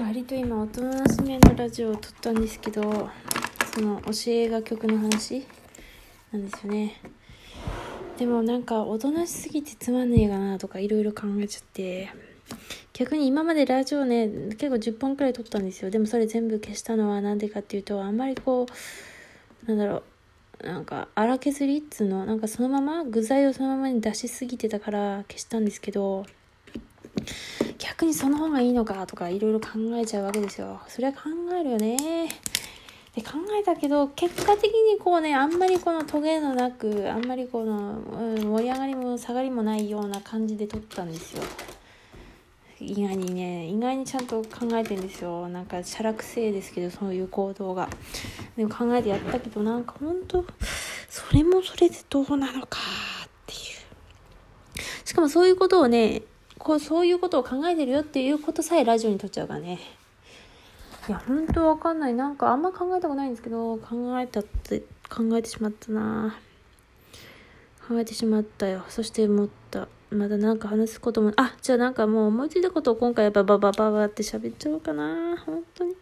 割と今大人なしめのラジオを撮ったんですけどその教えが曲の話なんですよね。でもなんかおとなしすぎてつまんねえかなとかいろいろ考えちゃって逆に今までラジオね結構10本くらい撮ったんですよ。でもそれ全部消したのは何でかっていうとあんまりこうなんだろうなんか荒削りっつうの？なんかそのまま具材をそのままに出しすぎてたから消したんですけど逆にその方がいいのかとかいろいろ考えちゃうわけですよ。それは考えるよね。で考えたけど結果的にこうねあんまりこのトゲのなくあんまりこの、うん、盛り上がりも下がりもないような感じで撮ったんですよ。意外にね意外にちゃんと考えてんですよ。なんかしゃらくせえですけどそういう行動が。でも考えてやったけどなんかほんとそれもそれでどうなのかっていう。しかもそういうことをねこうそういうことを考えてるよっていうことさえラジオに撮っちゃうからねいや、ほんとわかんない。なんかあんま考えたことないんですけど、考えたって、考えてしまったな考えてしまったよ。そして思った。まだなんか話すことも、あ、じゃあなんかもう思いついたことを今回バババババって喋っちゃおうかな本当に。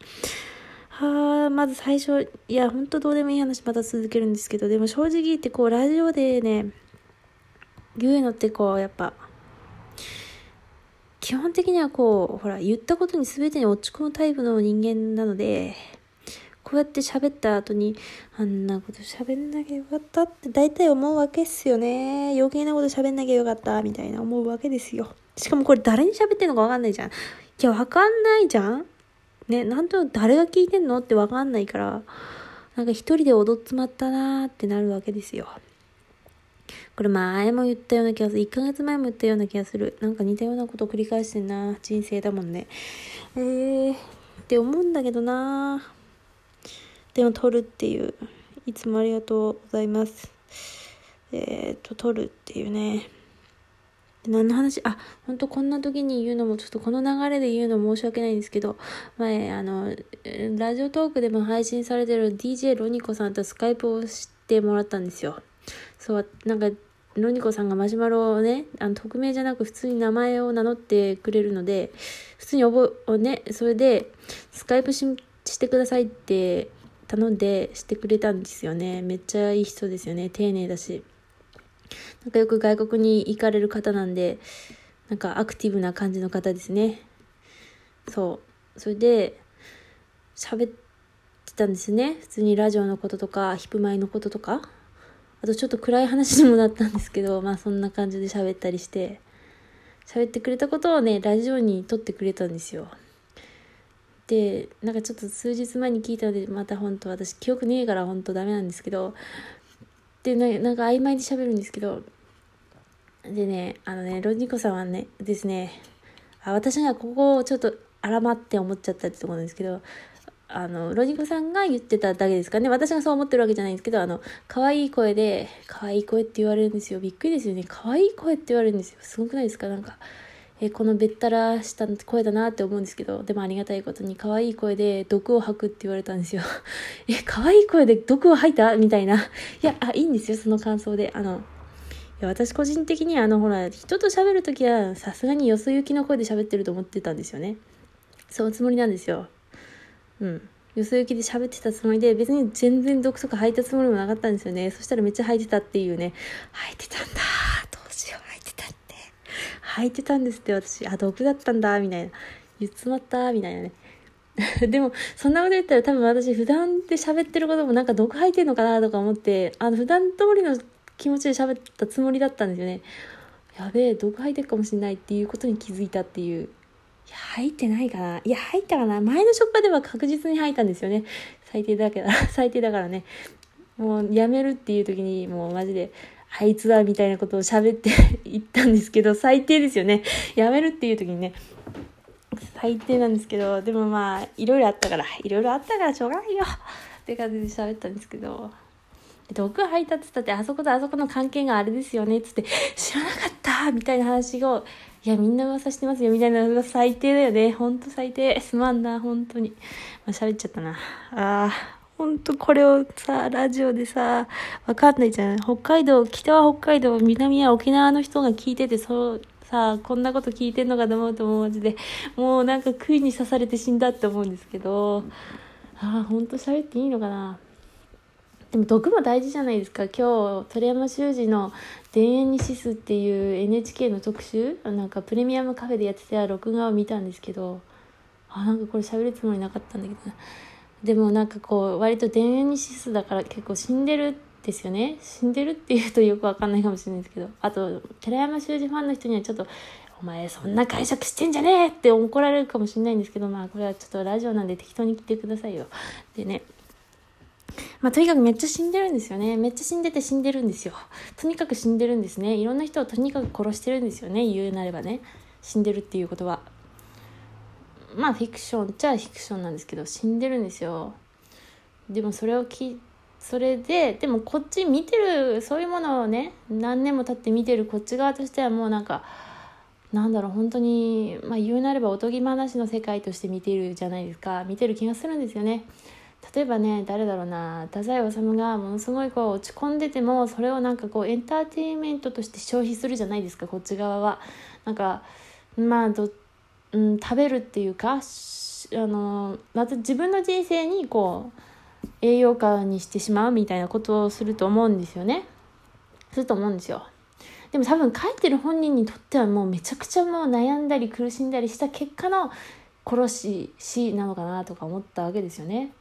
はあ、まず最初、いや、ほんとどうでもいい話また続けるんですけど、でも正直言ってこう、ラジオでね、言うのってこう、やっぱ、基本的にはこう、ほら、言ったことに全てに落ち込むタイプの人間なので、こうやって喋った後に、あんなこと喋んなきゃよかったって大体思うわけっすよね。余計なこと喋んなきゃよかった、みたいな思うわけですよ。しかもこれ誰に喋ってんのかわかんないじゃん。いや、わかんないじゃんね、なんと誰が聞いてんのってわかんないから、なんか一人で踊っつまったなーってなるわけですよ。これ前も言ったような気がする。1ヶ月前も言ったような気がする。なんか似たようなことを繰り返してんな。人生だもんね。えー、って思うんだけどなでも撮るっていう。いつもありがとうございます。えーと、撮るっていうね。何の話？あ、本当こんな時に言うのも、ちょっとこの流れで言うの申し訳ないんですけど、前、あの、ラジオトークでも配信されてる DJ ロニコさんとスカイプをしてもらったんですよ。そう、なんか、ロニコさんがマシュマロをね、あの、匿名じゃなく普通に名前を名乗ってくれるので、普通に覚え、ね、それで、スカイプししてくださいって頼んでしてくれたんですよね。めっちゃいい人ですよね。丁寧だし。なんかよく外国に行かれる方なんで、なんかアクティブな感じの方ですね。そう。それで、喋ってたんですね。普通にラジオのこととか、ヒップマイのこととか。あとちょっと暗い話にもなったんですけど、まあそんな感じで喋ったりして、喋ってくれたことをね、ラジオに撮ってくれたんですよ。で、なんかちょっと数日前に聞いたので、また本当私記憶ねえから本当ダメなんですけど、で、なんか曖昧に喋るんですけど、でね、あのね、ロニコさんはね、ですね、あ私がここをちょっとあらまって思っちゃったってところなんですけど、あの、ロニコさんが言ってただけですかね。私がそう思ってるわけじゃないんですけど、あの、可愛い声で、可愛い声って言われるんですよ。びっくりですよね。可愛い声って言われるんですよ。すごくないですか？なんか、えこのべったらした声だなって思うんですけど、でもありがたいことに可愛い声で毒を吐くって言われたんですよ。え、可愛い声で毒を吐いた？みたいな。いや、あ、いいんですよ、その感想で。あの、いや私個人的にあの、ほら、人と喋るときは、さすがによそ行きの声で喋ってると思ってたんですよね。そのつもりなんですよ。うん。よそ行きで喋ってたつもりで、別に全然毒とか吐いたつもりもなかったんですよね。そしたらめっちゃ吐いてたっていうね。吐いてたんだどうしよう、吐いてたって。吐いてたんですって、私。あ、毒だったんだみたいな。言っつまったみたいなね。でも、そんなこと言ったら多分私普段で喋ってることもなんか毒吐いてんのかなとか思って、あの、普段通りの気持ちで喋ったつもりだったんですよね。やべえ、毒吐いてるかもしれないっていうことに気づいたっていう。や、入ってないかな。いや、入ったかな。前の職場では確実に入ったんですよね。最低だけど、最低だからね。もう辞めるっていう時に、もうマジで、あいつだみたいなことを喋って 言ったんですけど、最低ですよね。辞めるっていう時にね。最低なんですけど、でもまあ、いろいろあったから、いろいろあったからしょうがないよって感じで喋ったんですけど、毒吐いたっつっって、あそことあそこの関係があれですよねっつって、知らなかったみたいな話をいや、みんな噂してますよ、みたいなのが最低だよね。ほんと最低。すまんな、本当に。まあ、喋っちゃったな。ああ、ほんとこれをさ、ラジオでさ、わかんないじゃん。北海道、北は北海道、南は沖縄の人が聞いてて、そう、さ、こんなこと聞いてんのかと思うともうマジで、もうなんか杭に刺されて死んだって思うんですけど、ああ、ほんと喋っていいのかな。でも毒も大事じゃないですか。今日鳥山修司の「田園にシス」っていう NHK の特集なんかプレミアムカフェでやってた録画を見たんですけどあなんかこれ喋るつもりなかったんだけどでもなんかこう割と田園にシスだから結構死んでるですよね。死んでるっていうとよくわかんないかもしれないですけどあと寺山修司ファンの人にはちょっとお前そんな解釈してんじゃねえって怒られるかもしれないんですけどまあこれはちょっとラジオなんで適当に聞いてくださいよ。でねまあ、とにかくめっちゃ死んでるんですよね。めっちゃ死んでて死んでるんですよ。とにかく死んでるんですね。いろんな人をとにかく殺してるんですよね。言うなればね。死んでるっていうことは。まあ、フィクションっちゃフィクションなんですけど、死んでるんですよ。でもそれをき、それで、でもこっち見てる、そういうものをね、何年も経って見てるこっち側としてはもうなんか、なんだろう本当に、まあ、言うなればおとぎ話の世界として見てるじゃないですか見てる気がするんですよね。例えばね誰だろうな太宰治がものすごいこう落ち込んでてもそれをなんかこうエンターテインメントとして消費するじゃないですかこっち側は。なんかまあど、うん、食べるっていうかあのまた自分の人生にこう栄養価にしてしまうみたいなことをすると思うんですよね。すると思うんですよ。でも多分書いてる本人にとってはもうめちゃくちゃもう悩んだり苦しんだりした結果の殺し死なのかなとか思ったわけですよね。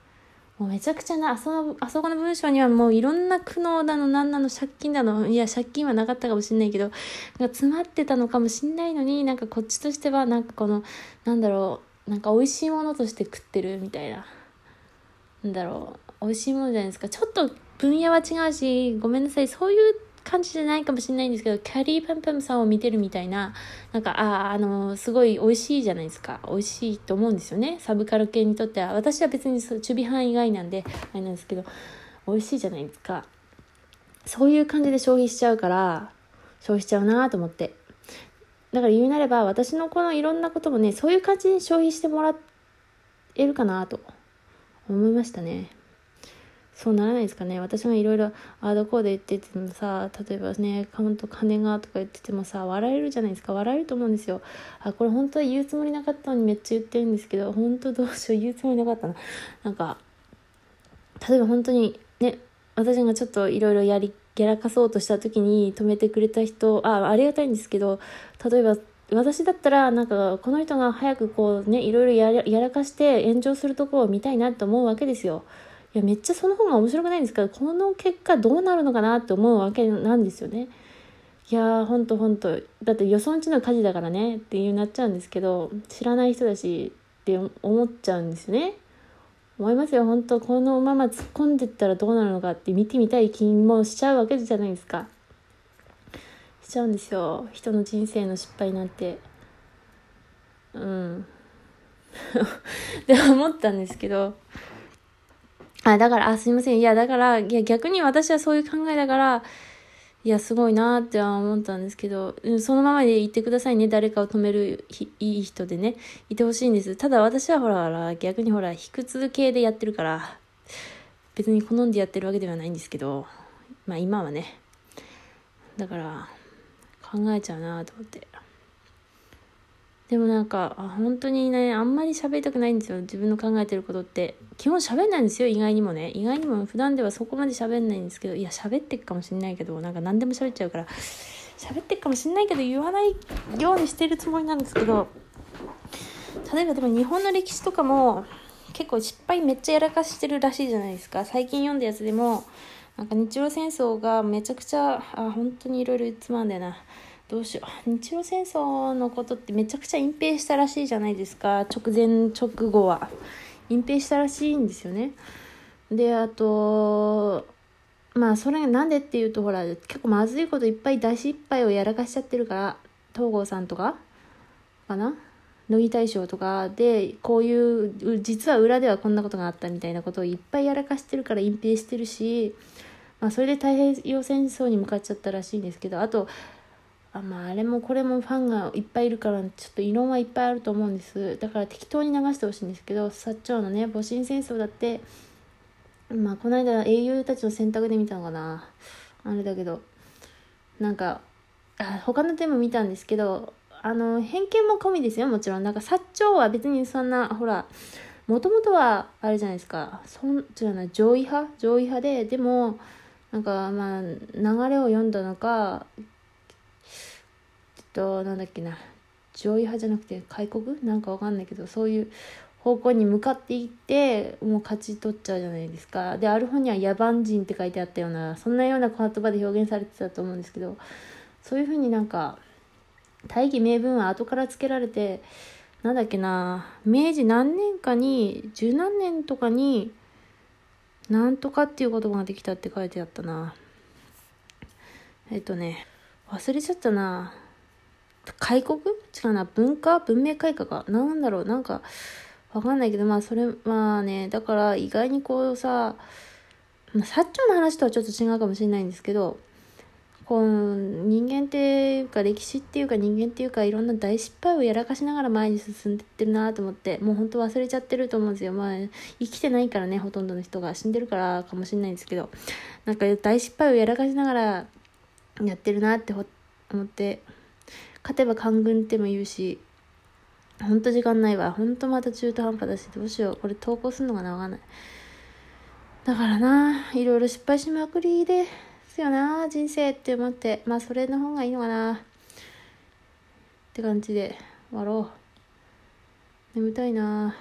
もうめちゃくちゃなあそあそこの文章にはもういろんな苦悩だの何なの借金だのいや借金はなかったかもしんないけどなんか詰まってたのかもしんないのになんかこっちとしてはなんかこのなんだろうなんか美味しいものとして食ってるみたいな。なんだろう美味しいものじゃないですか。ちょっと分野は違うしごめんなさい。そういう感じじゃないかもしれないんですけど、キャリーパンパンさんを見てるみたいな、なんか、ああ、あの、すごい美味しいじゃないですか。美味しいと思うんですよね。サブカル系にとっては。私は別に中備範囲外なんで、あれなんですけど、美味しいじゃないですか。そういう感じで消費しちゃうから、消費しちゃうなと思って。だから言うなれば、私のこのいろんなこともね、そういう感じに消費してもらえるかなと思いましたね。そうならないですかね。私がいろいろああだこうで言っててもさ例えばねカウント金がとか言っててもさ笑えるじゃないですか。笑えると思うんですよ。あこれ本当は言うつもりなかったのにめっちゃ言ってるんですけど本当どうしよう言うつもりなかったな。なんか例えば本当にね私がちょっといろいろやりやらかそうとした時に止めてくれた人あありがたいんですけど例えば私だったらなんかこの人が早くこうねいろいろやらかして炎上するところを見たいなと思うわけですよ。いやめっちゃその方が面白くないんですけどこの結果どうなるのかなって思うわけなんですよね。いやほんとほんとだってよそんちの火事だからねっていうなっちゃうんですけど知らない人だしって思っちゃうんですよね。思いますよ本当このまま突っ込んでったらどうなるのかって見てみたい気もしちゃうわけじゃないですか。しちゃうんですよ人の人生の失敗なんて。うん って思ったんですけどあ、だから、あ、すいません。いや、だから、いや、逆に私はそういう考えだから、いや、すごいなっては思ったんですけど、そのままで言ってくださいね。誰かを止めるいい人でね、いてほしいんです。ただ私はほら、逆にほら、卑屈系でやってるから、別に好んでやってるわけではないんですけど、まあ今はね。だから、考えちゃうなと思って。でもなんか本当にねあんまり喋りたくないんですよ。自分の考えてることって。基本喋んないんですよ意外にもね。意外にも普段ではそこまで喋んないんですけどいや喋ってっかもしんないけどなんか何でも喋っちゃうから喋ってっかもしんないけど言わないようにしてるつもりなんですけど例えばでも日本の歴史とかも結構失敗めっちゃやらかしてるらしいじゃないですか。最近読んだやつでもなんか日露戦争がめちゃくちゃあ本当にいろいろつまんだよな。どうしよう。日露戦争のことってめちゃくちゃ隠蔽したらしいじゃないですか。直前直後は。隠蔽したらしいんですよね。であとまあそれがなんでっていうとほら結構まずいこといっぱい大失敗をやらかしちゃってるから東郷さんとかかな？乃木大将とか。でこういう実は裏ではこんなことがあったみたいなことをいっぱいやらかしてるから隠蔽してるし、まあ、それで太平洋戦争に向かっちゃったらしいんですけどあとあまああれもこれもファンがいっぱいいるからちょっと異論はいっぱいあると思うんです。だから適当に流してほしいんですけど薩長のね戊辰戦争だってまあこの間英雄たちの選択で見たのかな。あれだけどなんかあ他の点も見たんですけどあの、偏見も込みですよ、もちろん。なんか、薩長は別にそんな、ほら、もともとは、あれじゃないですか、そん、違うな、上位派？上位派で、でも、なんか、まあ、流れを読んだのか、と、なんだっけな、上位派じゃなくて、開国？なんかわかんないけど、そういう方向に向かっていってもう勝ち取っちゃうじゃないですか。である本には野蛮人って書いてあったようなそんなような言葉で表現されてたと思うんですけどそういうふうになんか大義名分は後からつけられてなんだっけな。明治何年かに十何年とかになんとかっていう言葉ができたって書いてあったな。えっとね忘れちゃったな。開国？違うな文化文明開化か。なんだろう？なんかわかんないけど、まあそれ、まあね、だから意外にこうさ、まあ、薩長の話とはちょっと違うかもしれないんですけど、こう、人間っていうか歴史っていうか人間っていうかいろんな大失敗をやらかしながら前に進んでってるなと思って、もう本当忘れちゃってると思うんですよ。まあ生きてないからね、ほとんどの人が。死んでるからかもしれないんですけど、なんか大失敗をやらかしながらやってるなって思って、勝てば官軍っても言うし、ほんと時間ないわ。ほんとまた中途半端だし、どうしよう。これ投稿するのが長ない。だからな、いろいろ失敗しまくりですよな、人生って思って。まあ、それの方がいいのかな。って感じで終わろう。眠たいな。